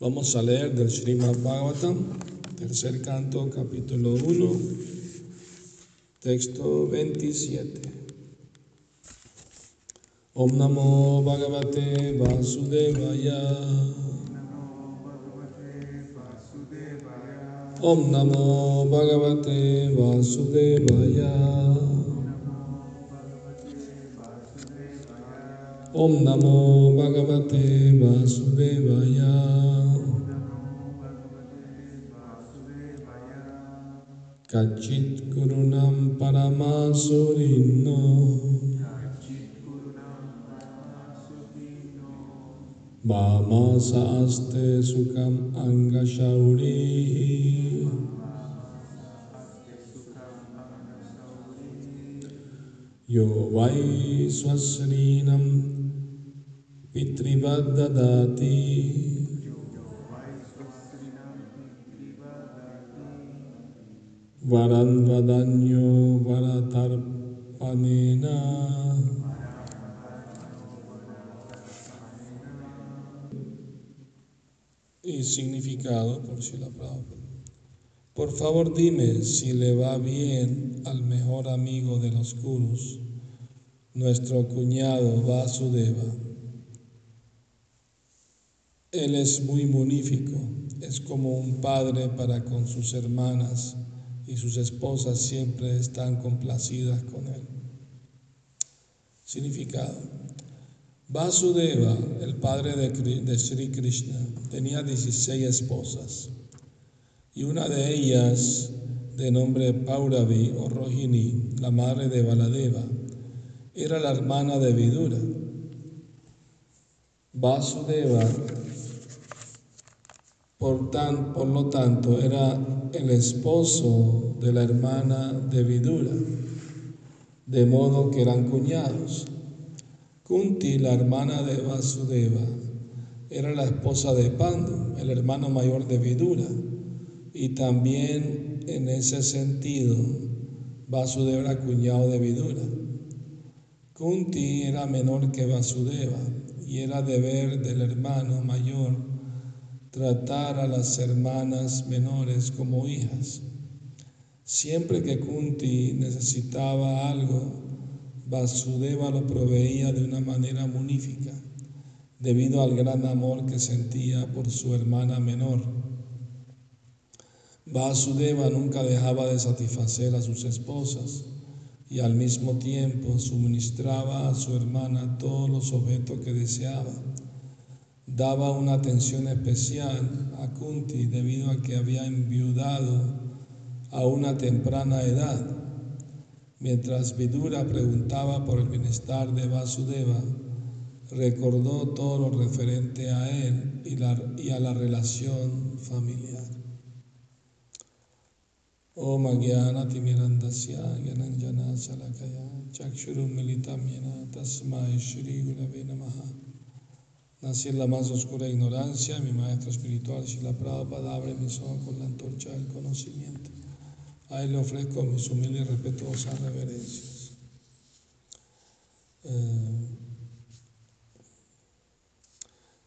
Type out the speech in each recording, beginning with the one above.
Vamos a leer del Srimad Bhagavatam, tercer canto, capítulo 1, texto 27. Om Namo Bhagavate Vasudevaya. Om Namo Bhagavate Vasudevaya. Om Namo Bhagavate Vasudevaya. Kachit Gurunam Paramasurino Vama Saaste Sukham Anga Shauri. Yo Vai Swasrinam Pitrivadadati Vadanyo varatarpanena. Y significado por Srila Prabhupada. Por favor dime si le va bien al mejor amigo de los Kurus, nuestro cuñado Vasudeva. Él es muy munífico, es como un padre para con sus hermanas y sus esposas siempre están complacidas con él. Significado. Vasudeva, el padre de, Sri Krishna, tenía 16 esposas y una de ellas, de nombre Pauravi o Rohini, la madre de Baladeva, era la hermana de Vidura. Vasudeva, por, tan, por lo tanto, era el esposo de la hermana de Vidura, de modo que eran cuñados. Kunti, la hermana de Vasudeva, era la esposa de Pandu, el hermano mayor de Vidura, y también en ese sentido Vasudeva era cuñado de Vidura. Kunti era menor que Vasudeva y era deber del hermano mayor tratar a las hermanas menores como hijas. Siempre que Kunti necesitaba algo, Vasudeva lo proveía de una manera munífica, debido al gran amor que sentía por su hermana menor. Vasudeva nunca dejaba de satisfacer a sus esposas y al mismo tiempo suministraba a su hermana todos los objetos que deseaba. Daba una atención especial a Kunti debido a que había enviudado a una temprana edad. Mientras Vidura preguntaba por el bienestar de Vasudeva, recordó todo lo referente a él y, a la relación familiar. Timirandasya Gyananjana Salakaya Chakshurum Militam Yena Tasmai Shri Namaha Nací en la más oscura ignorancia, mi maestro espiritual Shila Prabhupada abre mis ojos con la antorcha del conocimiento. A él le ofrezco mis humildes y respetuosas reverencias. Eh,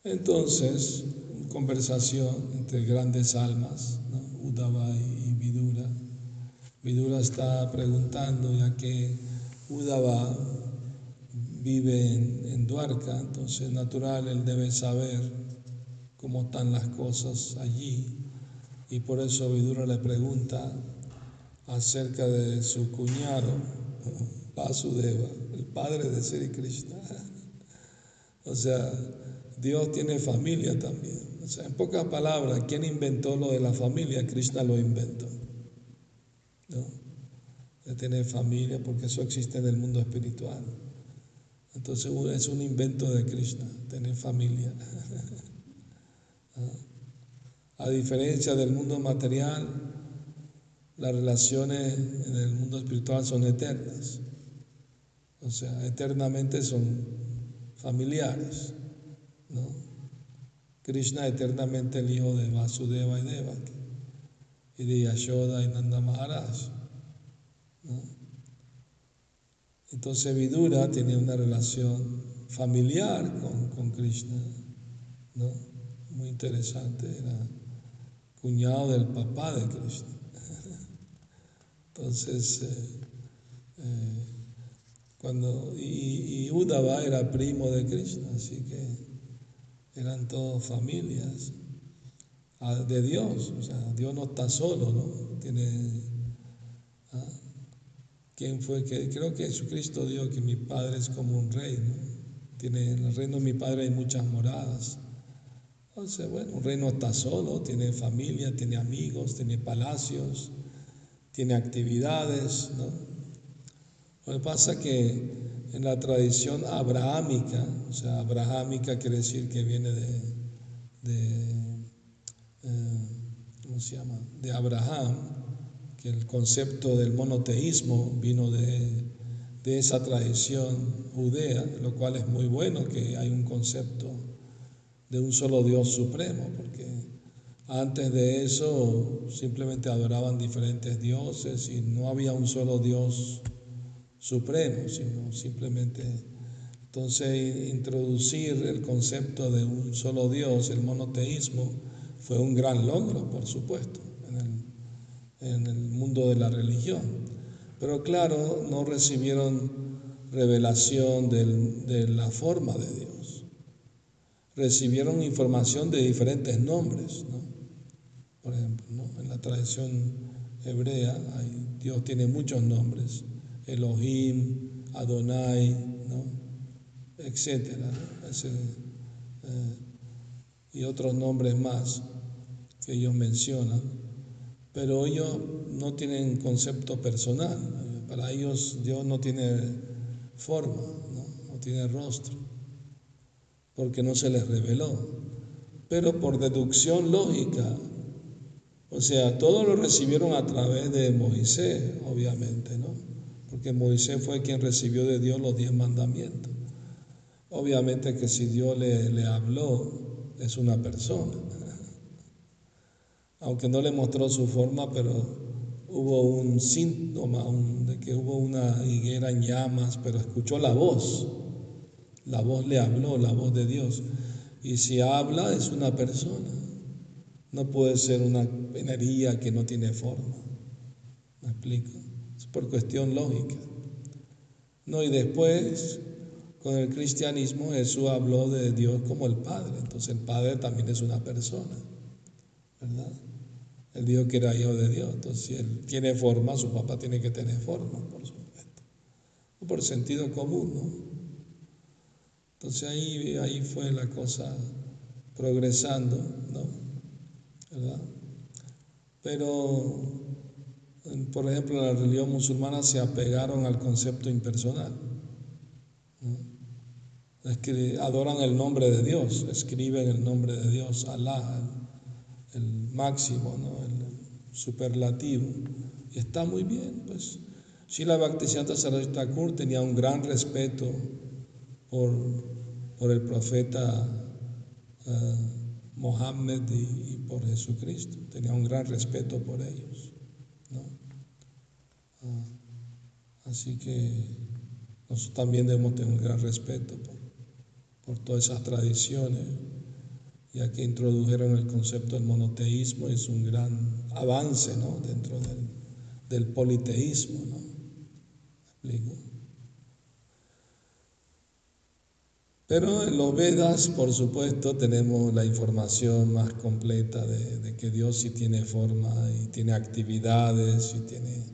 entonces, conversación entre grandes almas, ¿no? Udava y Vidura. Vidura está preguntando, ya que Udava vive en, en Dwarka, entonces natural, él debe saber cómo están las cosas allí. Y por eso Vidura le pregunta acerca de su cuñado, Vasudeva, el padre de Sri Krishna. O sea, Dios tiene familia también. En pocas palabras, ¿quién inventó lo de la familia? Krishna lo inventó. ¿No? Tener familia, porque eso existe en el mundo espiritual. Entonces es un invento de Krishna, tener familia. A diferencia del mundo material, las relaciones en el mundo espiritual son eternas. O sea, eternamente son familiares. Krishna eternamente el hijo de Vasudeva y Devaki y de Yashoda y Nanda Maharaj. Entonces Vidura tenía una relación familiar con, con Krishna, ¿no? muy interesante, era cuñado del papá de Krishna. Entonces, eh, eh, cuando, y, y era primo de Krishna, así que eran todos familias ah, de Dios, o sea, Dios no está solo, ¿no? Tiene, ¿ah? ¿Quién fue que, creo que Jesucristo dijo que mi Padre es como un rey, ¿no? Tiene, en el reino de mi Padre hay muchas moradas. Entonces, bueno, un rey no está solo, tiene familia, tiene amigos, tiene palacios, tiene actividades, ¿no? Lo que pasa es que en la tradición abrahámica, o sea, abrahámica quiere decir que viene de, eh, ¿cómo se llama? De Abraham, el concepto del monoteísmo vino de, de esa tradición judea, lo cual es muy bueno que hay un concepto de un solo Dios supremo, porque antes de eso simplemente adoraban diferentes dioses y no había un solo Dios supremo, sino simplemente entonces introducir el concepto de un solo Dios, el monoteísmo, fue un gran logro, por supuesto, en el, mundo de la religión. Pero claro, no recibieron revelación de la forma de Dios. Recibieron información de diferentes nombres, Por ejemplo, en la tradición hebrea Dios tiene muchos nombres Elohim, Adonai, ¿no? etcétera, eh, y otros nombres más que ellos mencionan, pero ellos no tienen concepto personal, para ellos Dios no tiene forma, ¿no? tiene rostro, porque no se les reveló, pero por deducción lógica, o sea, todo lo recibieron a través de Moisés, obviamente, ¿no? porque Moisés fue quien recibió de Dios los diez mandamientos. Obviamente que si Dios le, habló, es una persona. Aunque no le mostró su forma, pero hubo un síntoma de que hubo una higuera en llamas, pero escuchó la voz. La voz le habló, la voz de Dios. Y si habla, es una persona. No puede ser una energía que no tiene forma. ¿Me explico? por cuestión lógica. No, y después, con el cristianismo, Jesús habló de Dios como el Padre. Entonces el Padre también es una persona, ¿verdad? Él dijo que era hijo de Dios. Entonces, si él tiene forma, su papá tiene que tener forma, por supuesto. Por sentido común, ¿no? Entonces ahí, ahí fue la cosa progresando, ¿no? ¿Verdad? Pero por ejemplo, la religión musulmana se apegaron al concepto impersonal. Que adoran el nombre de Dios, escriben el nombre de Dios, Alá, máximo, el superlativo. Está muy bien, pues. Shila Bhaktisiddhanta Saraswati Thakur tenía un gran respeto por, por el profeta uh, Mohammed y, por Jesucristo. Tenía un gran respeto por ellos. ¿no? Así que nosotros también debemos tener un gran respeto por, todas esas tradiciones, ya que introdujeron el concepto del monoteísmo, es un gran avance dentro del, politeísmo. ¿Me explico? Pero en los Vedas, por supuesto, tenemos la información más completa de, de, que Dios sí tiene forma y tiene actividades y tiene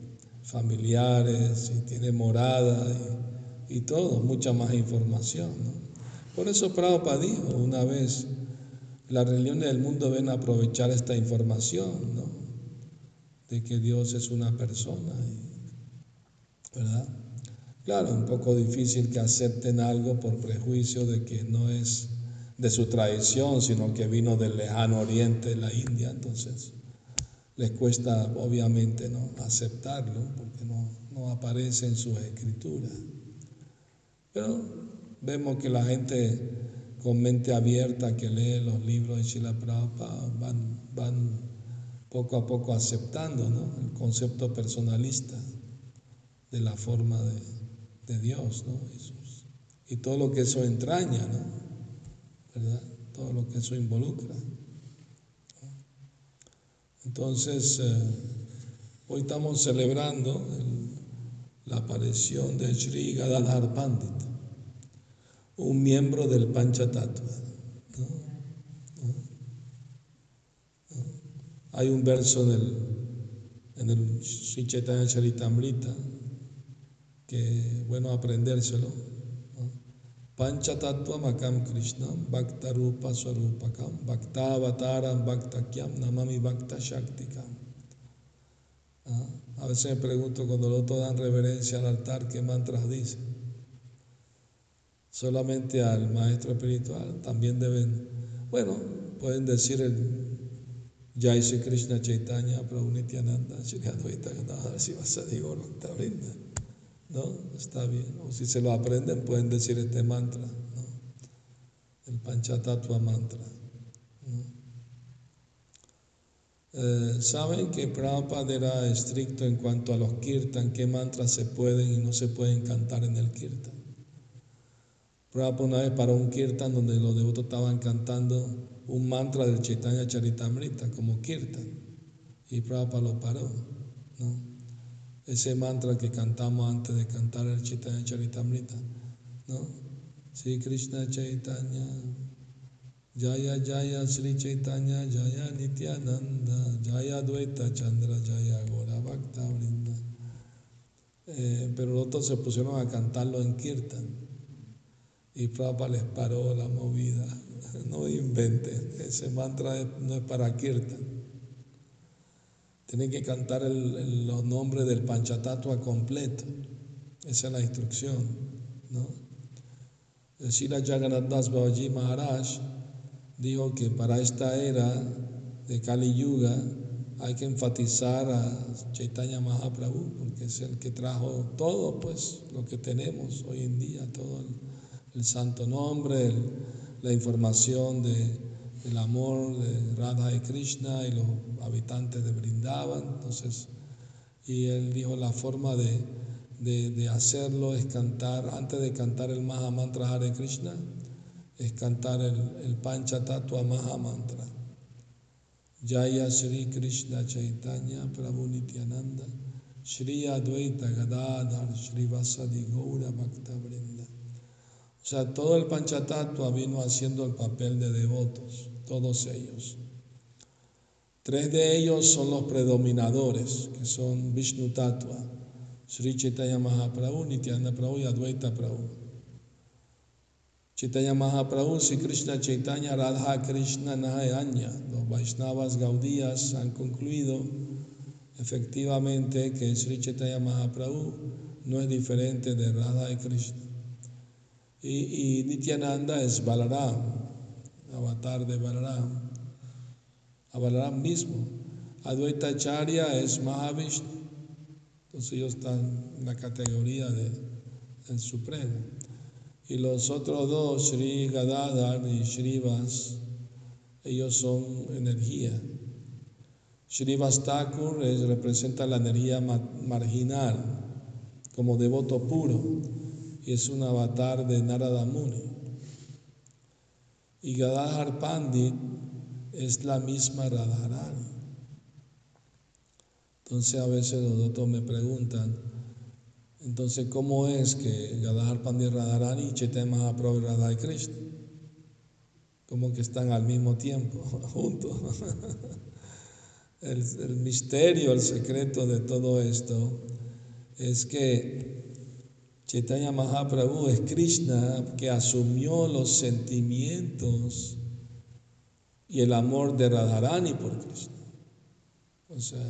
familiares y tiene morada y, todo, mucha más información. Por eso Prabhupada dijo una vez, las religiones del mundo ven aprovechar esta información, ¿no? de que Dios es una persona, ¿verdad? Claro, un poco difícil que acepten algo por prejuicio de que no es de su tradición, sino que vino del lejano oriente, la India, entonces les cuesta obviamente ¿no? aceptarlo porque no, no aparece en sus escrituras. Pero vemos que la gente con mente abierta que lee los libros de Shila Prabhupada van, van poco a poco aceptando ¿no? el concepto personalista de la forma de, de Dios ¿no? y todo lo que eso entraña, ¿no? ¿verdad? todo lo que eso involucra. Entonces, eh, hoy estamos celebrando la aparición de Sri Gadadhar Pandit, un miembro del Panchatattva. Hay un verso en el, en el Sri Chaitanya Charitamrita que bueno aprendérselo. Panchatattva Makam Krishna Bhakta Rupa Swarupakam Bhakta Avataram Bhakta Kyam Namami Bhakta Shaktikam. A veces me pregunto cuando los otros dan reverencia al altar, ¿qué mantras dicen? Solamente al maestro espiritual también deben, bueno, pueden decir el Jai Sri Krishna Chaitanya Prabhu Nityananda Shri Advaita Gadadhar Sivasadi Brinda. ¿No? Está bien. O si se lo aprenden pueden decir este mantra, ¿no? El Panchatattva mantra. Eh, Saben que Prabhupada era estricto en cuanto a los kirtan, qué mantras se pueden y no se pueden cantar en el kirtan. Prabhupada una vez para un kirtan donde los devotos estaban cantando un mantra del Chaitanya Charitamrita como kirtan y Prabhupada lo paró. ¿no? Ese mantra que cantamos antes de cantar el Chaitanya Charitamrita. ¿no? Sri Krishna Chaitanya, Jaya Jaya Sri Chaitanya, Jaya Nityananda, Jaya Dvaita Chandra, Jaya Gora Bhakta Vrinda. Eh, pero los otros se pusieron a cantarlo en kirtan y Prabhupada les paró la movida no inventen, ese mantra no es para Kirtan. Tienen que cantar los nombres del Panchatatua completo. Esa es la instrucción. ¿no? El Shila Jagannath Das Babaji Maharaj dijo que para esta era de Kali Yuga hay que enfatizar a Chaitanya Mahaprabhu porque es el que trajo todo, pues, lo que tenemos hoy en día, todo el, el santo nombre, la información de, del amor de Radha y Krishna y los habitantes de Brindavan. Entonces, y él dijo la forma de, hacerlo es cantar, antes de cantar el Maha Mantra Hare Krishna, es cantar el, el Panchatattva Maha Mantra. Jaya Sri Krishna Chaitanya Prabhu Nityananda Shri Advaita Gadadhar Shri Vasadi Gaura Bhakta o sea, todo el Panchatattva vino haciendo el papel de devotos, todos ellos. Tres de ellos son los predominadores, que son Vishnu Tattva, Sri Chaitanya Mahaprabhu, Nityananda Prabhu y Advaita Prabhu. Chaitanya Mahaprabhu, Sri Krishna Chaitanya, Radha Krishna Nahayanya. Los Vaishnavas Gaudías han concluido efectivamente que Sri Chaitanya Mahaprabhu no es diferente de Radha y Krishna. Y, Nityananda es Balaram, avatar de Balaram, a Balaram mismo. Advaita Charya es Mahavishnu, entonces ellos están en la categoría de, del Supremo. Y los otros dos, Sri Gadadhar y Srivas, ellos son energía. Srivas Thakur representa la energía marginal, como devoto puro y es un avatar de Narada Muni. Y Gadadhar Pandit es la misma Radharani. Entonces a veces los doctores me preguntan, entonces ¿cómo es que Gadadhar Pandit Radharani y Chaitanya Mahaprabhu Radha Krishna? Como que están al mismo tiempo, juntos. el misterio, el secreto de todo esto es que Chaitanya Mahaprabhu es Krishna que asumió los sentimientos y el amor de Radharani por Krishna. O sea,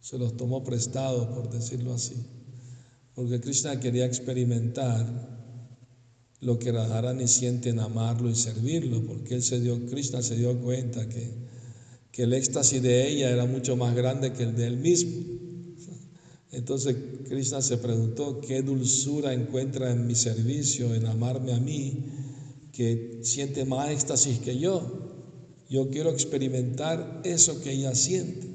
se los tomó prestado, por decirlo así. Porque Krishna quería experimentar lo que Radharani siente en amarlo y servirlo, porque él se dio, Krishna se dio cuenta que, que el éxtasis de ella era mucho más grande que el de él mismo. Entonces Krishna se preguntó, ¿qué dulzura encuentra en mi servicio, en amarme a mí, que siente más éxtasis que yo? Yo quiero experimentar eso que ella siente.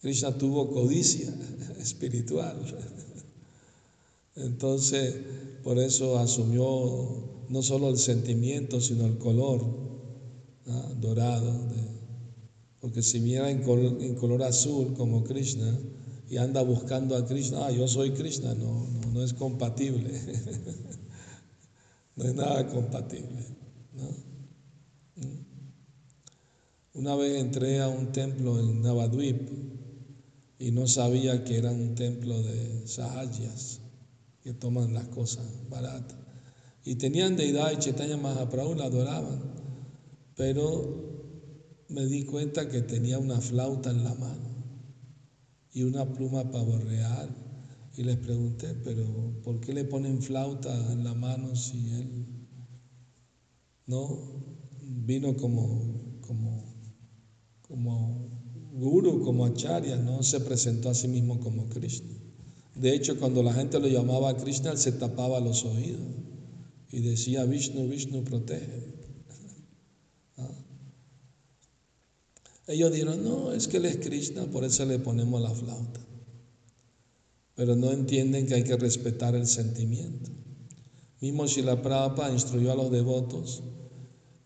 Krishna tuvo codicia espiritual. Entonces, por eso asumió no solo el sentimiento, sino el color dorado. porque si viera en color, azul como Krishna y anda buscando a Krishna, ah, yo soy Krishna, no, no, no es compatible. no es nada compatible. ¿Mm? Una vez entré a un templo en Navadvip y no sabía que era un templo de sahajas que toman las cosas baratas. Y tenían deidad y Chaitanya Mahaprabhu la adoraban, pero me di cuenta que tenía una flauta en la mano y una pluma pavo real. Y les pregunté, pero ¿por qué le ponen flauta en la mano si él no vino como, como, como guru, como acharya, no se presentó a sí mismo como Krishna. De hecho, cuando la gente lo llamaba Krishna, él se tapaba los oídos y decía, Vishnu, Vishnu, protege. Ellos dijeron, no, es que él es Krishna, por eso le ponemos la flauta. Pero no entienden que hay que respetar el sentimiento. Mismo Shila Prabhupada instruyó a los devotos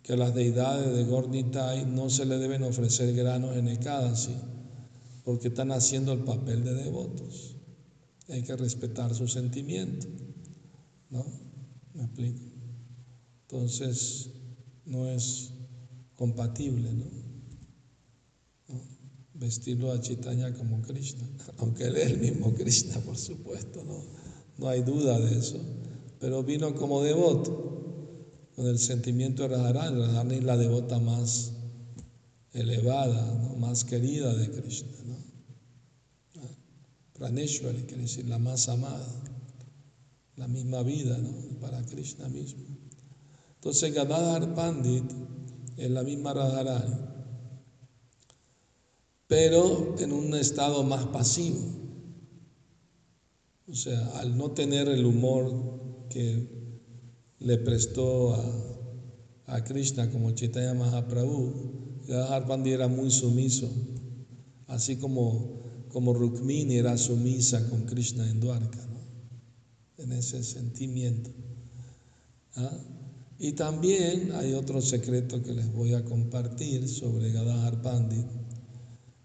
que a las deidades de Gornitai no se le deben ofrecer granos en Ekadasi, porque están haciendo el papel de devotos. Hay que respetar su sentimiento. ¿No? ¿Me explico? Entonces, no es compatible, ¿no? Vestirlo a Chitaña como Krishna, aunque él es el mismo Krishna, por supuesto, ¿no? No hay duda de eso. Pero vino como devoto con el sentimiento de Radharani. Radharani es la devota más elevada, más querida de Krishna. ¿no? Praneshwari quiere decir la más amada, la misma vida ¿no? para Krishna mismo. Entonces Gadadhar Pandit es la misma Radharani, pero en un estado más pasivo. O sea, al no tener el humor que le prestó a, Krishna como Chaitanya Mahaprabhu, Gadadhar Pandit era muy sumiso, así como, como Rukmini era sumisa con Krishna en Dwarka, en ese sentimiento. ¿ah? Y también hay otro secreto que les voy a compartir sobre Gadadhar Pandit,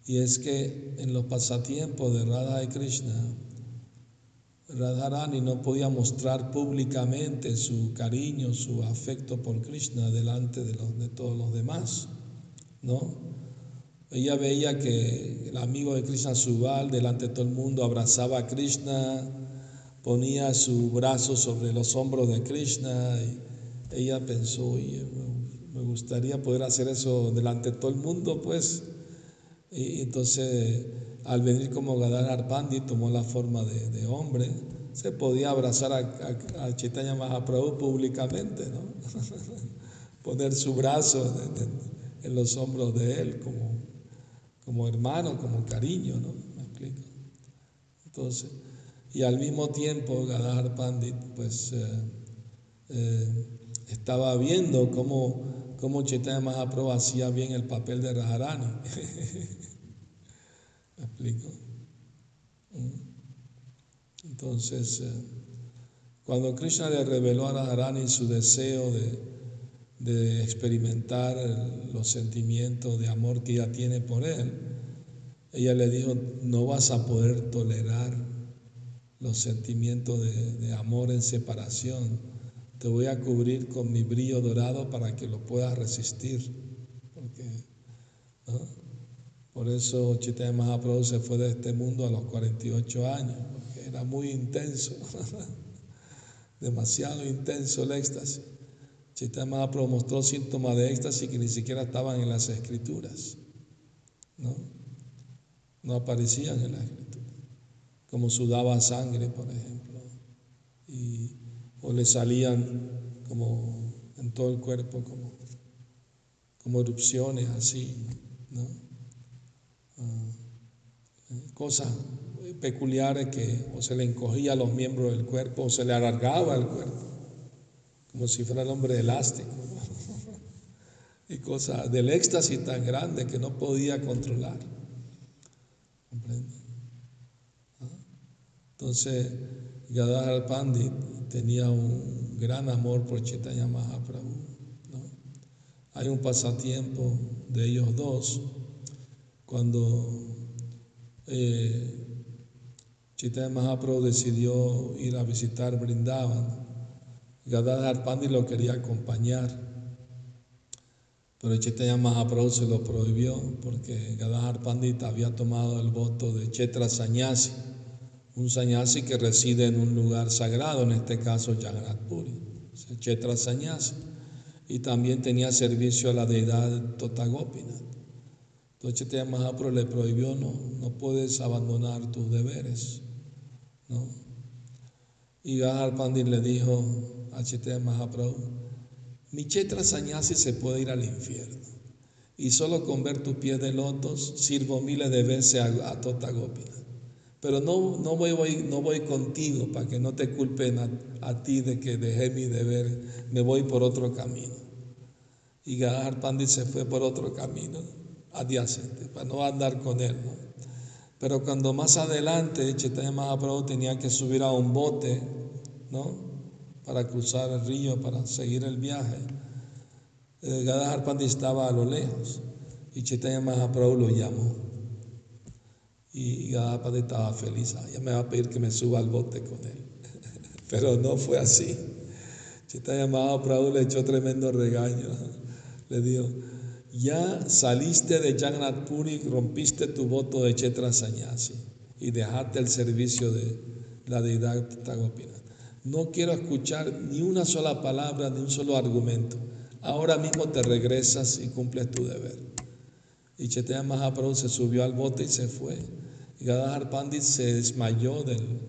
y es que en los pasatiempos de Radha y Krishna, Radharani no podía mostrar públicamente su cariño, su afecto por Krishna delante de, todos los demás, ¿no? Ella veía que el amigo de Krishna Subal delante de todo el mundo abrazaba a Krishna, ponía su brazo sobre los hombros de Krishna y ella pensó, oye, me gustaría poder hacer eso delante de todo el mundo, pues. Y entonces al venir como Gadadhar Pandit tomó la forma de, hombre, se podía abrazar a, a, Chaitanya Mahaprabhu públicamente, ¿no? poner su brazo en, los hombros de él como, como hermano, como cariño, ¿no? ¿Me explico? Entonces, y al mismo tiempo Gadadhar Pandit pues eh, eh, estaba viendo cómo, cómo Chaitanya Mahaprabhu hacía bien el papel de Radharani. ¿Me explico? ¿Mm? Entonces, eh, cuando Krishna le reveló a Radharani su deseo de, experimentar los sentimientos de amor que ella tiene por él, ella le dijo, no vas a poder tolerar los sentimientos de, amor en separación. Te voy a cubrir con mi brillo dorado para que lo puedas resistir. Porque, por eso Chaitanya Mahaprabhu se fue de este mundo a los 48 años, porque era muy intenso, demasiado intenso el éxtasis. Chaitanya Mahaprabhu mostró síntomas de éxtasis que ni siquiera estaban en las escrituras, ¿no? No aparecían en las escrituras, como sudaba sangre, por ejemplo, o le salían como en todo el cuerpo, como, como erupciones así, ¿no? cosas peculiares que o se le encogía los miembros del cuerpo o se le alargaba el cuerpo, como si fuera el hombre elástico, y cosas del éxtasis tan grande que no podía controlar. ¿Ah? Entonces, Gadadhar Pandit tenía un gran amor por Chaitanya Mahaprabhu. Hay un pasatiempo de ellos dos cuando eh, Chaitanya Mahaprabhu decidió ir a visitar Brindavan. Gadadhar Pandit lo quería acompañar, pero Chaitanya Mahaprabhu se lo prohibió porque Gadadhar Pandit había tomado el voto de Chetra Sanyasi un sanyasi que reside en un lugar sagrado, en este caso Jagannath Chetra Sanyasi, y también tenía servicio a la deidad Totagopinath. Entonces Chaitanya Mahaprabhu le prohibió, no, no puedes abandonar tus deberes. ¿no? Y Gahar Pandit le dijo a Chaitanya Mahaprabhu, mi Chetra Sanyasi se puede ir al infierno. Y solo con ver tu pie de lotos sirvo miles de veces a, a Totagopinath pero no, no, voy, no voy contigo para que no te culpen a, ti de que dejé mi deber, me voy por otro camino. Y Gahar Pandit se fue por otro camino adyacente, para no andar con él. Pero cuando más adelante Chaitanya Mahaprabhu tenía que subir a un bote, ¿no? Para cruzar el río, para seguir el viaje, eh, Gadahar Pandit estaba a lo lejos y Chaitanya Mahaprabhu lo llamó. Y Gadapati estaba feliz, ya me va a pedir que me suba al bote con él. Pero no fue así. Chaitanya Mahaprabhu le echó tremendo regaño. Le dijo, ya saliste de Jagannath Puri, rompiste tu voto de Chetra Sanyasi y dejaste el servicio de la deidad Tagopinath. No quiero escuchar ni una sola palabra, ni un solo argumento. Ahora mismo te regresas y cumples tu deber. Y Chaitanya Mahaprabhu se subió al bote y se fue. Y Gadadhar Pandit se desmayó del,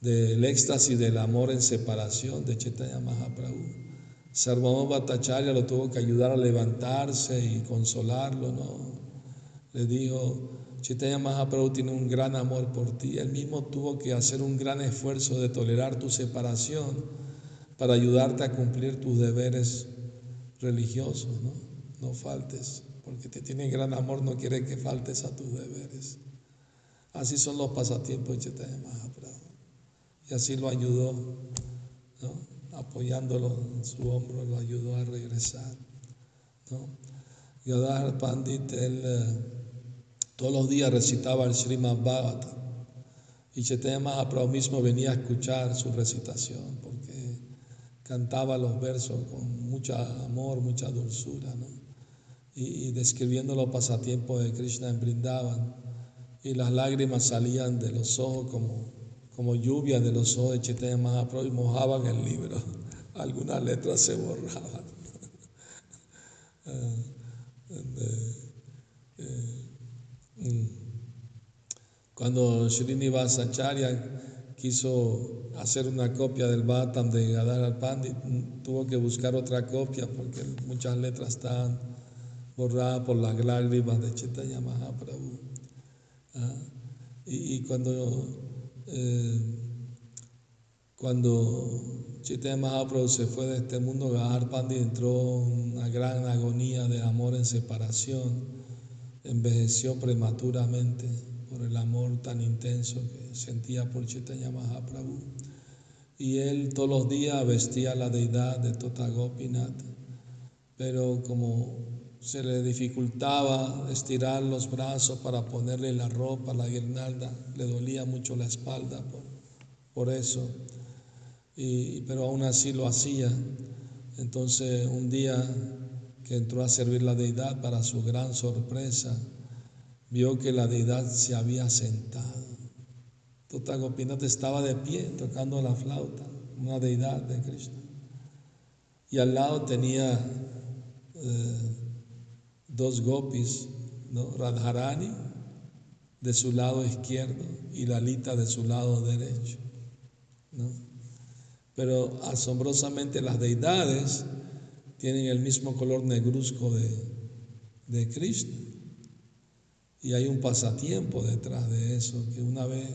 del éxtasis del amor en separación de Chaitanya Mahaprabhu. Sarvabhauma Bhattacharya lo tuvo que ayudar a levantarse y consolarlo, ¿no? Le dijo, Chaitanya Mahaprabhu tiene un gran amor por ti. Él mismo tuvo que hacer un gran esfuerzo de tolerar tu separación para ayudarte a cumplir tus deberes religiosos, ¿no? No faltes, porque te tiene gran amor, no quiere que faltes a tus deberes. Así son los pasatiempos de Chaitanya Mahaprabhu. Y así lo ayudó, apoyándolo en su hombro, lo ayudó a regresar. ¿no? Yadar Pandit, él eh, todos los días recitaba el Srimad Bhagavatam. Y Chaitanya Mahaprabhu mismo venía a escuchar su recitación porque cantaba los versos con mucho amor, mucha dulzura, ¿no? y, describiendo los pasatiempos de Krishna en Brindavan y las lágrimas salían de los ojos como, como lluvia de los ojos de Chaitanya Mahaprabhu y mojaban el libro. Algunas letras se borraban. Ah, eh, mm. Cuando Srinivasacharya quiso hacer una copia del Bhattam de Gadar Pandit, mm, tuvo que buscar otra copia porque muchas letras estaban borradas por las lágrimas de Chaitanya Mahaprabhu. ¿Ah? Y, cuando, eh, cuando Chaitanya Mahaprabhu se fue de este mundo, Gahar Pandit entró en una gran agonía de amor en separación, envejeció prematuramente por el amor tan intenso que sentía por Chaitanya Mahaprabhu. Y él todos los días vestía la deidad de Totagopinath, pero como se le dificultaba estirar los brazos para ponerle la ropa, la guirnalda, le dolía mucho la espalda por, eso, y, pero aún así lo hacía. Entonces un día que entró a servir la deidad, para su gran sorpresa, vio que la deidad se había sentado. Totagopinath estaba de pie tocando la flauta, una deidad de Krishna. Y al lado tenía eh, dos gopis, ¿no? Radharani de su lado izquierdo y Lalita de su lado derecho. Pero asombrosamente las deidades tienen el mismo color negruzco de, de Krishna. Y hay un pasatiempo detrás de eso, que una vez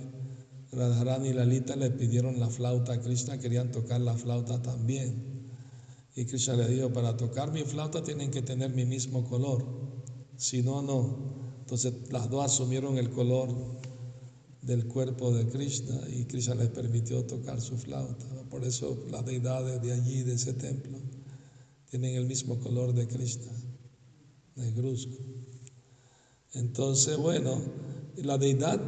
Radharani y Lalita le pidieron la flauta a Krishna, querían tocar la flauta también. Y Krishna le dijo, para tocar mi flauta tienen que tener mi mismo color, si no, no. Entonces las dos asumieron el color del cuerpo de Krishna y Krishna les permitió tocar su flauta. Por eso las deidades de allí, de ese templo, tienen el mismo color de Krishna, negruzco. Entonces, bueno, la deidad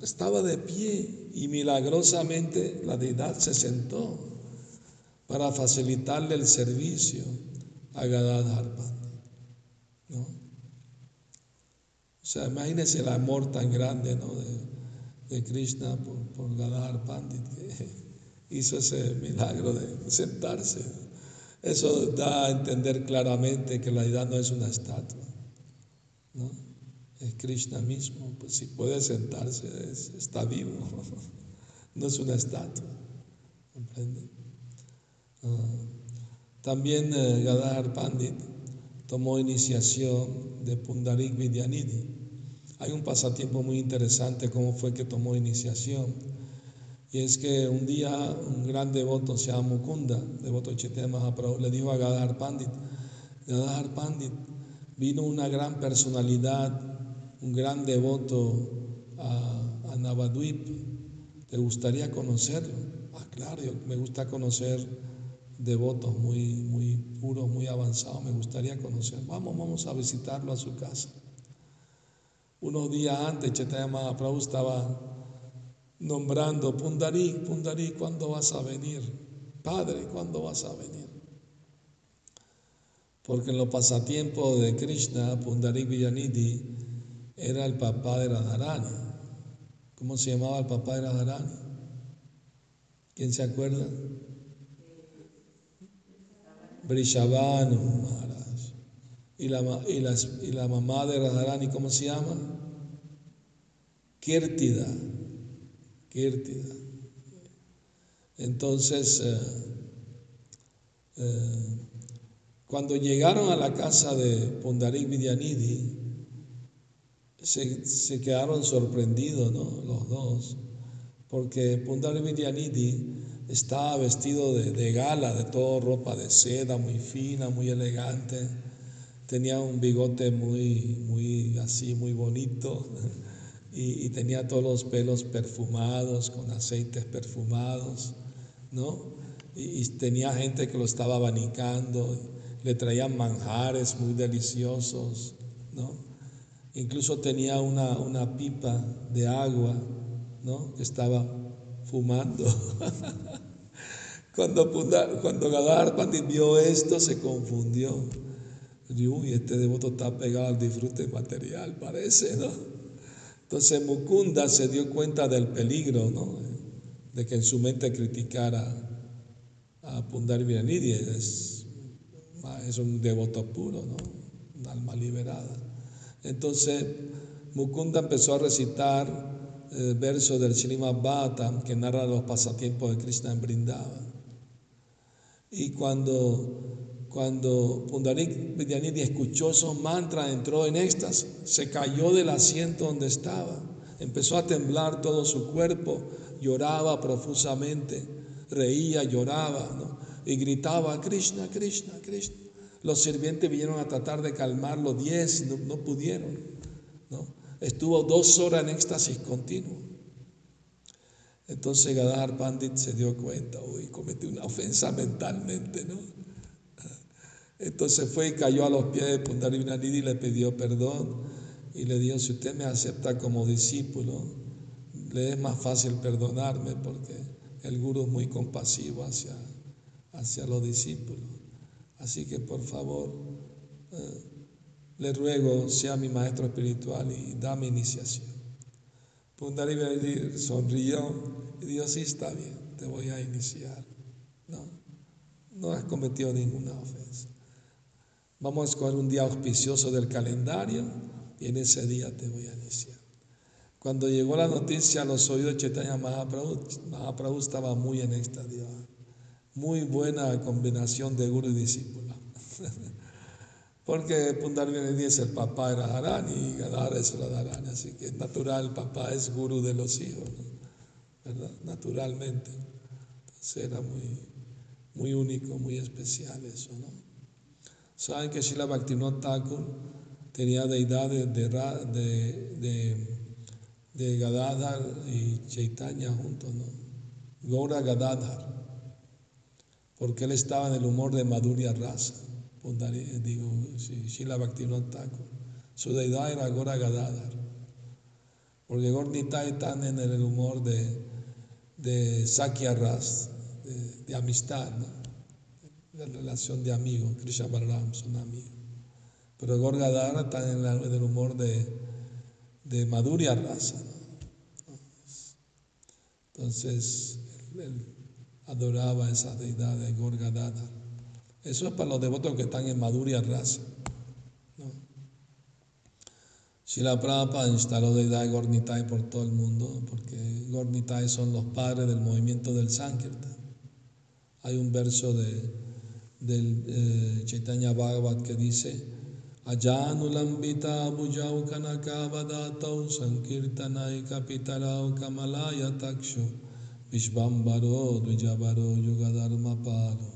estaba de pie y milagrosamente la deidad se sentó para facilitarle el servicio a Gadadhar ¿no? O sea, imagínense el amor tan grande ¿no? de, Krishna por, por Gadadhar Pandit que hizo ese milagro de sentarse. Eso da a entender claramente que la deidad no es una estatua, ¿no? es Krishna mismo, pues si puede sentarse, está vivo, no es una estatua, ¿comprende? También eh, Pandit tomó iniciación de Pundarik Vidyanidhi. Hay un pasatiempo muy interesante cómo fue que tomó iniciación. Y es que un día un gran devoto, se llama Mukunda, devoto de Mahaprabhu, le dijo a Gadadhar Pandit, Gadadhar Pandit, vino una gran personalidad, un gran devoto a, a Navadvip, ¿te gustaría conocerlo? Ah, claro, me gusta conocer devotos muy, muy puros, muy avanzados, me gustaría conocer. Vamos, vamos a visitarlo a su casa. Unos días antes, Chaitanya Mahaprabhu estaba nombrando, Pundarí, Pundarí, ¿cuándo vas a venir? Padre, ¿cuándo vas a venir? Porque en los pasatiempos de Krishna, Pundarí Villanidhi era el papá de Radharani. ¿Cómo se llamaba el papá de Radharani? ¿Quién se acuerda? Brishabhanu Maharaj. ¿Y la, y, y la mamá de Radharani, ¿cómo se llama? Kirtida. Entonces, eh, eh, cuando llegaron a la casa de Pundarik Vidyanidhi, se, quedaron sorprendidos los dos, porque Pundarik Vidyanidhi estaba vestido de, gala, de toda ropa de seda, muy fina, muy elegante, tenía un bigote muy, muy así, muy bonito y, tenía todos los pelos perfumados, con aceites perfumados, ¿no? Y, tenía gente que lo estaba abanicando, le traían manjares muy deliciosos, ¿no? Incluso tenía una, una pipa de agua, ¿no? Estaba fumando. cuando, cuando Gadar Pandit vio esto, se confundió. Uy, este devoto está pegado al disfrute material, parece, ¿no? Entonces Mukunda se dio cuenta del peligro, ¿no? De que en su mente criticara a Pundar es, es un devoto puro, ¿no? Un alma liberada. Entonces Mukunda empezó a recitar eh, del Srimad Bhattam que narra los pasatiempos de Krishna en Vrindavan. Y cuando cuando Pundarik Vidyanidhi escuchó esos mantras, entró en éxtasis, se cayó del asiento donde estaba, empezó a temblar todo su cuerpo, lloraba profusamente, reía, lloraba, y gritaba, Krishna, Krishna, Krishna. Los sirvientes vinieron a tratar de calmarlo, diez, no, no pudieron. ¿no? Estuvo dos horas en éxtasis continuo. Entonces Gadar Pandit se dio cuenta, uy, cometí una ofensa mentalmente, ¿no? Entonces fue y cayó a los pies de Pundarinanidi y le pidió perdón y le dijo, si usted me acepta como discípulo, le es más fácil perdonarme porque el gurú es muy compasivo hacia, hacia los discípulos. Así que por favor, eh, le ruego, sea mi maestro espiritual y dame iniciación. Pundarinanidi sonrió y dijo, sí, está bien, te voy a iniciar. No, no has cometido ninguna ofensa. Vamos a escoger un día auspicioso del calendario y en ese día te voy a iniciar. Cuando llegó la noticia a los oídos de Chaitanya Mahaprabhu, Mahaprabhu estaba muy en día. Muy buena combinación de guru y discípulo. Porque Pundarvinedi es el papá de Radharani y Gadara es Radharani, así que es natural, el papá es guru de los hijos, ¿verdad? Naturalmente. Entonces era muy, muy único, muy especial eso, ¿no? Saben que Srila Bhaktivinoda Thakur tenía deidades de, de, de Gadadhar y Chaitanya juntos, ¿no? Gora Gadadhar, porque él estaba en el humor de Madhurya Rasa, digo, Shila Bhaktivinoda Thakur. Su deidad era Gora Gadadhar, porque Gornitai están en el humor de, de Sakya Ras, de, amistad, de relación de amigos, Krishna Balaram son amigos. Pero Gadadhar está en, el humor de, de Madhurya Rasa. Entonces, él, adoraba esa deidad de Gorgadada. Eso es para los devotos que están en Madhurya Rasa. ¿no? Shila Prabhupada instaló deidad de Gornitai por todo el mundo, porque Gornitai son los padres del movimiento del Sankirtan. Hay un verso de, del eh, Chaitanya Bhagavat que dice, Ajanulambita bujau kanaka vadatau sankirtanaika pitarau kamalaya takshu vishvambaro dvijavaro yugadharma paro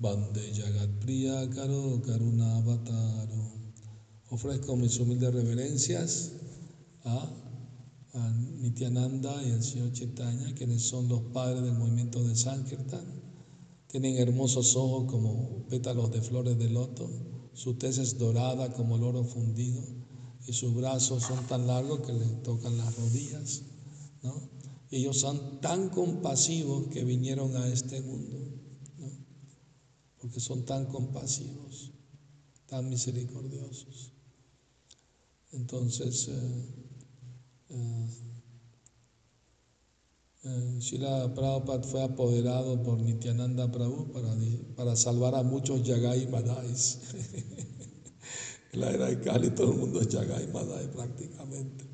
bande jagat priya karo karunavataro ofrezco mis humildes reverencias a, a Nityananda y al señor Chaitanya quienes son los padres del movimiento de Sankirtan tienen hermosos ojos como pétalos de flores de loto su tez es dorada como el oro fundido y sus brazos son tan largos que le tocan las rodillas. ¿no? Ellos son tan compasivos que vinieron a este mundo. Porque son tan compasivos, tan misericordiosos. Entonces, eh, eh, eh, Shila Prabhupada fue apoderado por Nityananda Prabhu para, para salvar a muchos Yagai Madais. la era de Kali todo el mundo es Yagai Madai prácticamente.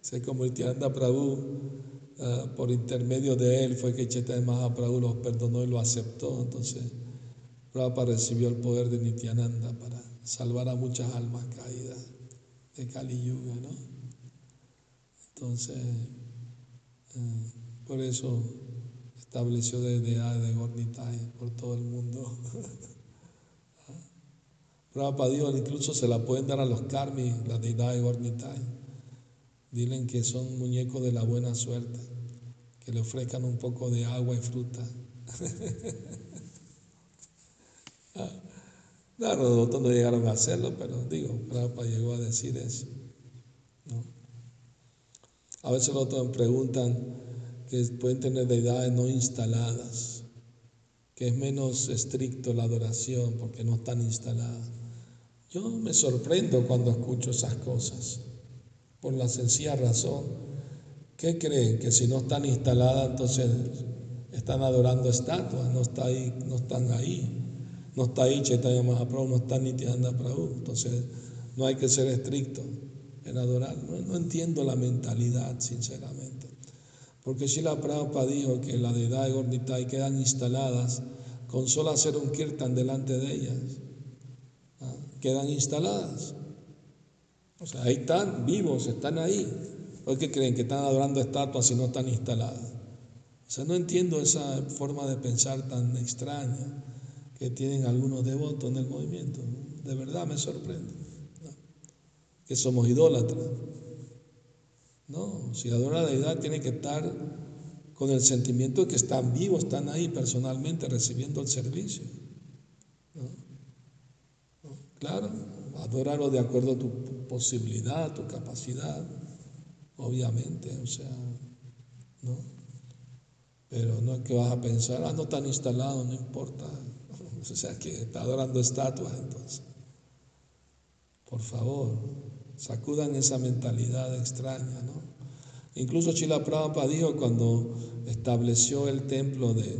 Sé como Nityananda Prabhu, eh, por intermedio de él fue que Chaitanya Mahaprabhu los perdonó y lo aceptó. Entonces, Prabhupada recibió el poder de Nityananda para salvar a muchas almas caídas de Kali Yuga, ¿no? Entonces, eh, por eso estableció deidades de Gornitai por todo el mundo. Prabhupada dijo, incluso se la pueden dar a los karmis, la deidad de Gornitai. Dilen que son muñecos de la buena suerte, que le ofrezcan un poco de agua y fruta. Claro, los otros no llegaron a hacerlo, pero digo, Prabhupada llegó a decir eso. A veces los otros me preguntan, que pueden tener deidades no instaladas, que es menos estricto la adoración porque no están instaladas. Yo me sorprendo cuando escucho esas cosas, por la sencilla razón, ¿qué creen? Que si no están instaladas, entonces están adorando estatuas, no están ahí. No está ahí Chaitanya Mahaprabhu, no está Nityananda Prabhu. Entonces, no hay que ser estricto en adorar. no entiendo la mentalidad, sinceramente. Porque Shila Prabhupada dijo que la deidad de Gornitai quedan instaladas con solo hacer un kirtan delante de ellas. ¿ah? Quedan instaladas. O sea, ahí están, vivos, están ahí. ¿Por qué creen que están adorando estatuas si no están instaladas? O sea, no entiendo esa forma de pensar tan extraña que tienen algunos devotos en el movimiento. De verdad me sorprende. Que somos idólatras. No, si adora la deidad tiene que estar con el sentimiento de que están vivos, están ahí personalmente recibiendo el servicio. Claro, adorarlo de acuerdo a tu posibilidad, tu capacidad, obviamente, o sea, ¿no? Pero no es que vas a pensar, ah, no están instalados, no importa. O sea, que está adorando estatuas entonces. Por favor, sacudan esa mentalidad extraña, ¿no? Incluso Chila Prabhupada dijo cuando estableció el templo de,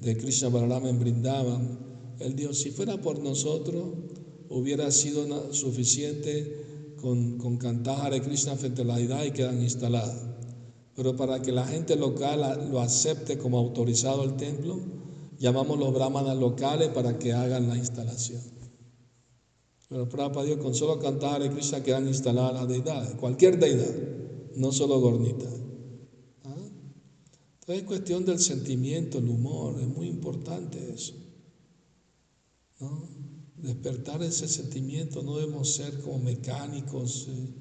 de Krishna Balaram en Brindavan, él dijo, si fuera por nosotros, hubiera sido suficiente con, con cantar Hare Krishna frente a la y quedan instaladas. Pero para que la gente local lo acepte como autorizado el templo, llamamos los brahmanas locales para que hagan la instalación. Pero Prabhupada Dios, con solo cantar Hare Krishna quedan instaladas las deidades, cualquier deidad, no solo gornita. ¿Ah? Entonces es cuestión del sentimiento, el humor, es muy importante eso. Despertar ese sentimiento, no debemos ser como mecánicos, eh,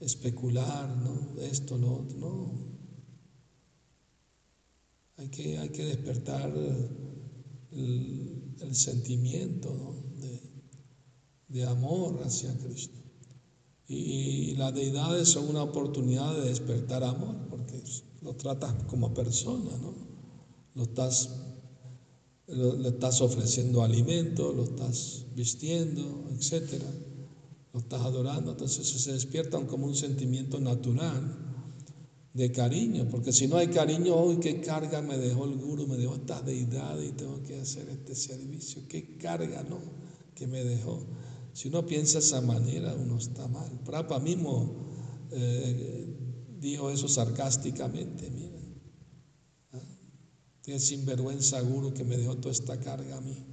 especular, ¿no? Esto, lo otro, no. Hay que, hay que despertar el, sentimiento de, amor hacia Cristo. Y, las deidades son una oportunidad de despertar amor, porque lo tratas como persona, ¿no? Lo estás, le estás ofreciendo alimento, lo estás vistiendo, etcétera lo estás adorando, entonces se despierta como un sentimiento natural de cariño, porque si no hay cariño, hoy qué carga me dejó el guru, me dejó esta deidad y tengo que hacer este servicio, qué carga, ¿no? Que me dejó. Si uno piensa de esa manera, uno está mal. Prapa mismo eh, dijo eso sarcásticamente, miren. ¿Ah? Qué sinvergüenza guru que me dejó toda esta carga a mí.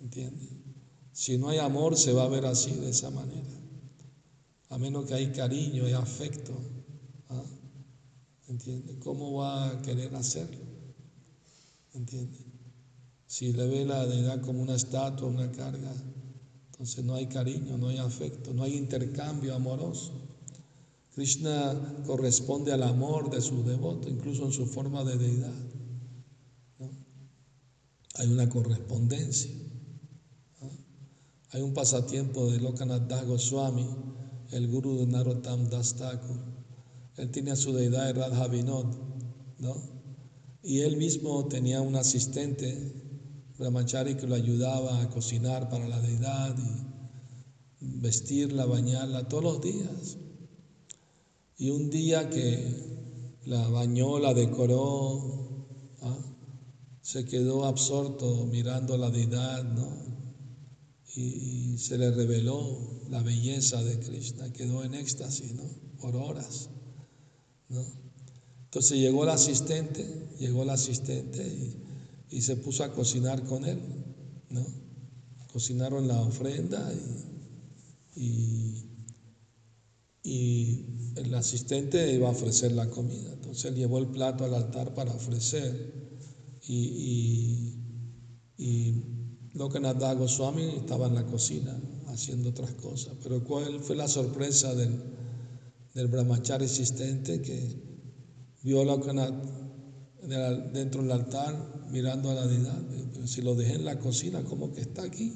¿Entiendes? Si no hay amor, se va a ver así, de esa manera. A menos que hay cariño y afecto. ¿Entiende? ¿Cómo va a querer hacerlo? ¿Entiende? Si le ve la deidad como una estatua, una carga, entonces no hay cariño, no hay afecto, no hay intercambio amoroso. Krishna corresponde al amor de su devoto, incluso en su forma de deidad. Hay una correspondencia. Hay un pasatiempo de Lokanath Das Goswami, el guru de Narottam Das Thakur. Él tenía su deidad de Radha Vinod, ¿no? Y él mismo tenía un asistente, Brahmachari, que lo ayudaba a cocinar para la deidad y vestirla, bañarla todos los días. Y un día que la bañó, la decoró, ¿ah? se quedó absorto mirando a la deidad, ¿no? y se le reveló la belleza de Krishna, quedó en éxtasis, ¿no? Por horas, Entonces llegó el asistente, llegó el asistente y, se puso a cocinar con él. Cocinaron la ofrenda y, el asistente iba a ofrecer la comida. Entonces él llevó el plato al altar para ofrecer y, y Lokanath Goswami estaba en la cocina haciendo otras cosas. Pero ¿cuál fue la sorpresa del, del brahmachari existente que vio a Lokanath dentro del altar mirando a la deidad? Si lo dejé en la cocina, ¿cómo que está aquí?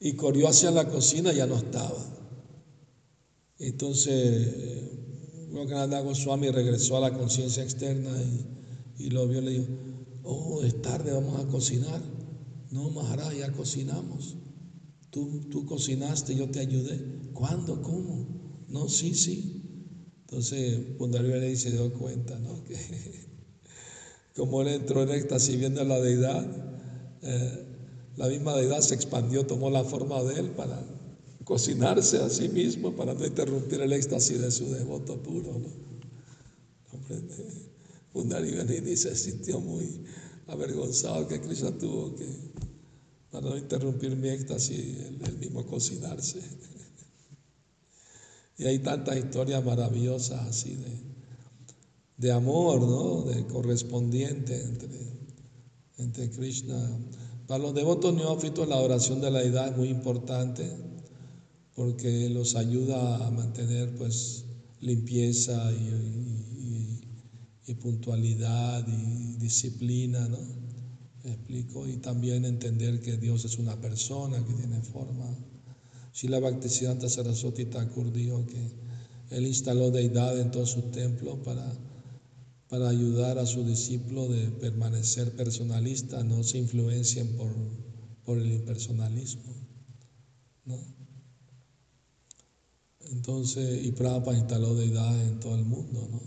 Y corrió hacia la cocina y ya no estaba. Entonces, Lokanath Goswami regresó a la conciencia externa y, y lo vio y le dijo, oh, es tarde, vamos a cocinar. No, Maharaj, ya cocinamos. Tú, tú cocinaste, yo te ayudé. ¿Cuándo? ¿Cómo? No, sí, sí. Entonces, Pundarivali se dio cuenta, ¿no? Que como él entró en éxtasis viendo a la deidad, eh, la misma deidad se expandió, tomó la forma de él para cocinarse a sí mismo, para no interrumpir el éxtasis de su devoto puro, ¿no? Pundarivali se sintió muy avergonzado que Krishna tuvo que, para no interrumpir mi éxtasis, el, mismo cocinarse. Y hay tantas historias maravillosas así de, de amor, ¿no? De correspondiente entre, entre Krishna. Para los devotos neófitos la oración de la deidad es muy importante porque los ayuda a mantener pues limpieza y puntualidad y disciplina, ¿no? ¿Me explico? Y también entender que Dios es una persona que tiene forma. Shila Bhaktisiddhanta Saraswati Thakur dijo que él instaló deidad en todos sus templos para, para ayudar a sus discípulos de permanecer personalistas, no se influencien por, por el impersonalismo. ¿no? Entonces, y Prabhupada instaló deidad en todo el mundo, ¿no?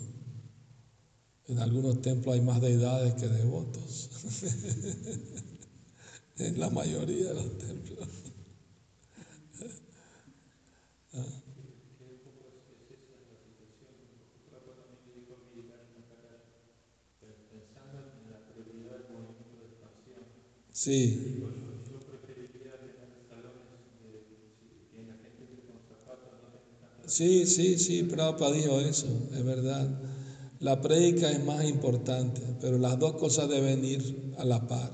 En algunos templos hay más deidades que devotos. en la mayoría de los templos. Sí. Sí, sí, sí, Prabhupada dijo eso, es verdad. La prédica es más importante, pero las dos cosas deben ir a la par.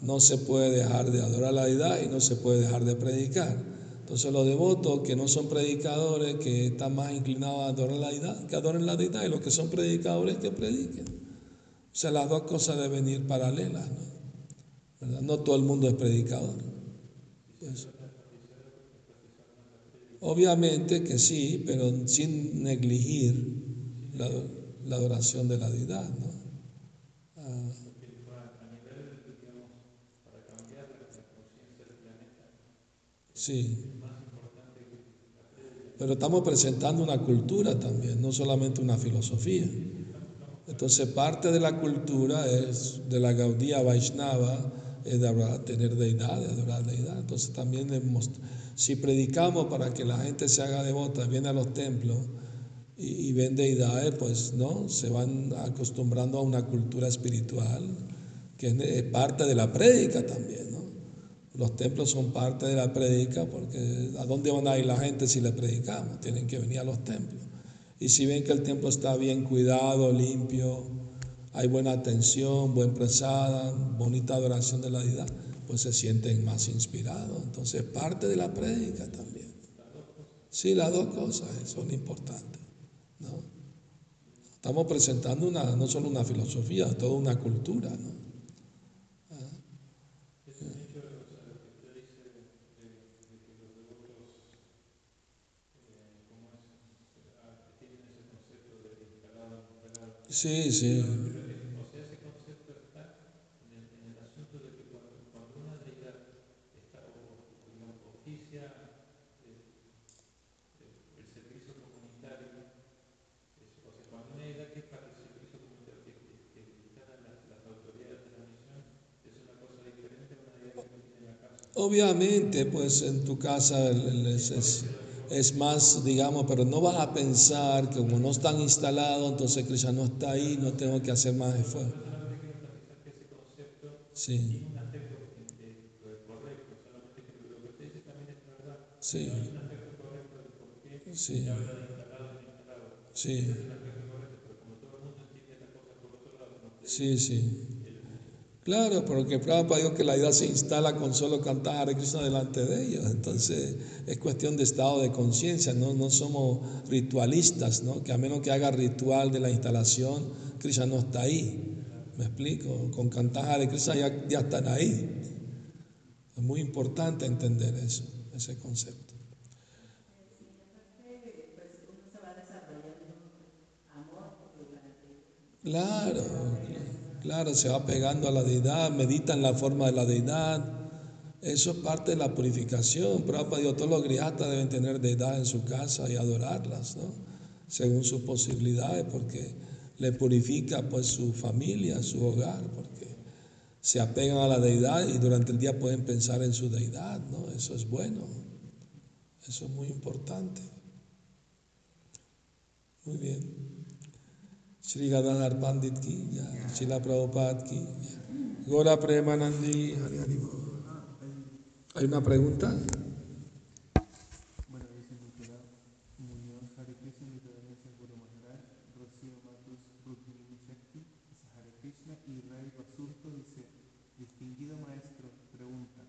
No se puede dejar de adorar la deidad y no se puede dejar de predicar. Entonces los devotos que no son predicadores, que están más inclinados a adorar la deidad, que adoren la deidad, y los que son predicadores que prediquen. O sea, las dos cosas deben ir paralelas, ¿no? No todo el mundo es predicador. Pues, obviamente que sí, pero sin negligir la, la adoración de la deidad. Ah, sí. Pero estamos presentando una cultura también, no solamente una filosofía. Entonces parte de la cultura es de la Gaudía Vaishnava, de tener deidad, de adorar deidad. Entonces también si predicamos para que la gente se haga devota, viene a los templos y, y ven deidades, pues no, se van acostumbrando a una cultura espiritual que es parte de la prédica también. Los templos son parte de la predica porque ¿a dónde van a ir la gente si le predicamos? Tienen que venir a los templos. Y si ven que el templo está bien cuidado, limpio, hay buena atención, buen presada, bonita adoración de la deidad, pues se sienten más inspirados. Entonces, parte de la prédica también. Sí, las dos cosas son importantes. ¿no? Estamos presentando una, no solo una filosofía, toda una cultura. ¿no? Sí, sí. O sea, ese concepto está en el, en el asunto de que cuando, cuando una deidad está digamos, oficia eh, eh, el servicio comunitario, es, o sea, cuando una deidad que es para el servicio comunitario, que, que, que están las, las autoridades de la misión, es una cosa diferente a una deidad que tiene en la casa. Obviamente, pues en tu casa es, es más, digamos, pero no vas a pensar que como no están instalados, entonces Krishna no está ahí, no tengo que hacer más esfuerzo. Sí. Sí. Sí. Sí. Sí, sí. Claro, porque Prabhupada dijo que la idea se instala con solo cantar Hare Krishna delante de ellos. Entonces es cuestión de estado de conciencia, ¿no? no somos ritualistas, ¿no? que a menos que haga ritual de la instalación, Krishna no está ahí. ¿Me explico? Con cantar Hare Krishna ya, ya están ahí. Es muy importante entender eso, ese concepto. Claro, Claro, se va pegando a la deidad, medita en la forma de la deidad. Eso es parte de la purificación. Prabhupada dijo, todos los griatas deben tener deidad en su casa y adorarlas, ¿no? Según sus posibilidades, porque le purifica pues su familia, su hogar, porque se apegan a la deidad y durante el día pueden pensar en su deidad, ¿no? Eso es bueno. Eso es muy importante. Muy bien. Sri Gadadhar Pandit ki jai, Srila Prabhupada ki jai. Gora Premanandi, Hari Hari Bol. ¿Hay una pregunta? Bueno, dice Nicolás Muñoz, Hare Krishna, mi reverencia Guru Maharaj, Rocío Matus, Rukmini Shakti, dice Hare Krishna, y Ray Basurto dice, distinguido maestro, pregunta,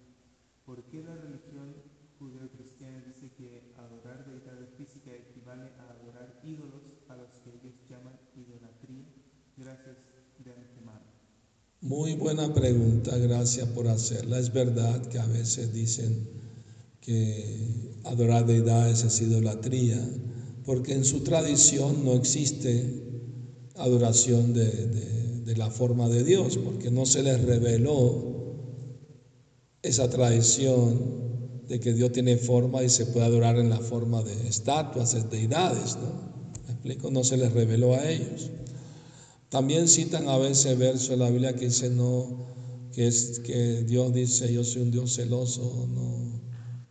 ¿por qué la religión judeo-cristiana dice que adorar deidades físicas equivale a adorar ídolos a los que ellos llaman idolatría? Gracias de antemano. Muy buena pregunta, gracias por hacerla. Es verdad que a veces dicen que adorar deidades es idolatría, porque en su tradición no existe adoración de, la forma de Dios, porque no se les reveló esa tradición de que Dios tiene forma y se puede adorar en la forma de estatuas, de deidades, ¿no? ¿Me explico? No se les reveló a ellos. También citan a veces versos de la Biblia que dice no, que es que Dios dice yo soy un Dios celoso, no,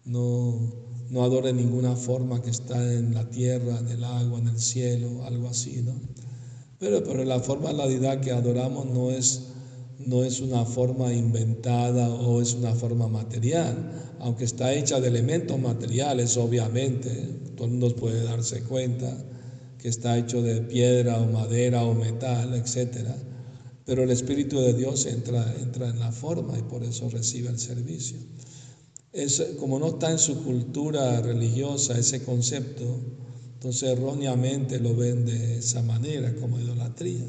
no, no adore ninguna forma que está en la tierra, en el agua, en el cielo, algo así, ¿no? Pero, pero la forma de la deidad que adoramos no es, no es una forma inventada o es una forma material, aunque está hecha de elementos materiales, obviamente, todo el mundo puede darse cuenta que está hecho de piedra o madera o metal, etc. Pero el Espíritu de Dios entra, entra en la forma y por eso recibe el servicio. es, como no está en su cultura religiosa ese concepto, entonces erróneamente lo ven de esa manera, como idolatría.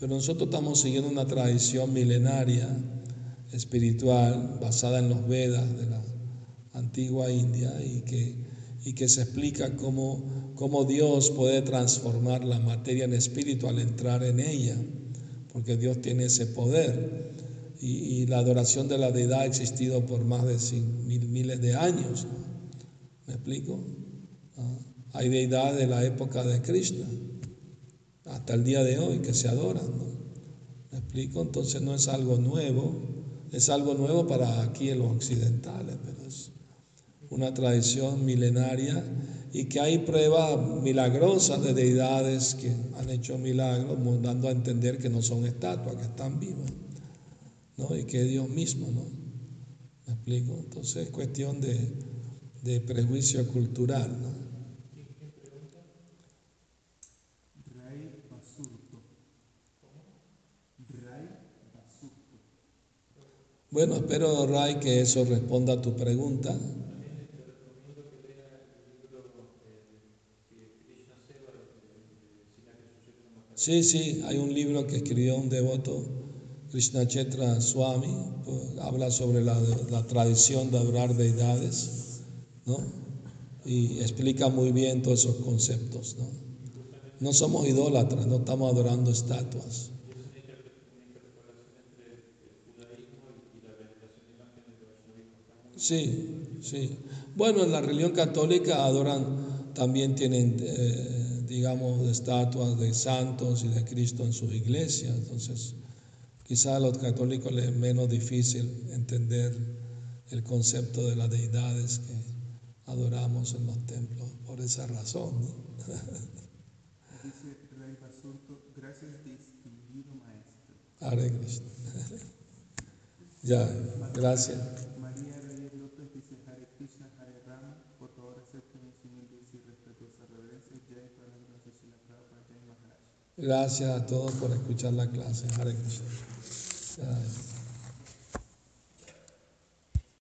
Pero nosotros estamos siguiendo una tradición milenaria, espiritual, basada en los Vedas de la antigua India y que, y que se explica cómo, cómo Dios puede transformar la materia en espíritu al entrar en ella, porque Dios tiene ese poder. Y, la adoración de la deidad ha existido por más de mil, miles de años. ¿Me explico? Ah, hay deidades de la época de Krishna, hasta el día de hoy, que se adoran. ¿Me explico? Entonces no es algo nuevo, es algo nuevo para aquí en los occidentales, pero es una tradición milenaria y que hay pruebas milagrosas de deidades que han hecho milagros, dando a entender que no son estatuas, que están vivas, ¿no? y que es Dios mismo. ¿no? ¿Me explico? Entonces es cuestión de, de prejuicio cultural. ¿no? Bueno, espero, Ray, que eso responda a tu pregunta. Sí, sí, hay un libro que escribió un devoto, Krishna Chetra Swami, pues, habla sobre la, tradición de adorar deidades, ¿no? Y explica muy bien todos esos conceptos, ¿no? No somos idólatras, no estamos adorando estatuas. Sí, sí. Bueno, en la religión católica adoran, también tienen, eh, digamos, estatuas de santos y de Cristo en sus iglesias. Entonces, quizá a los católicos les es menos difícil entender el concepto de las deidades que adoramos en los templos por esa razón. gracias maestro. ya, gracias. Gracias a todos por escuchar la clase.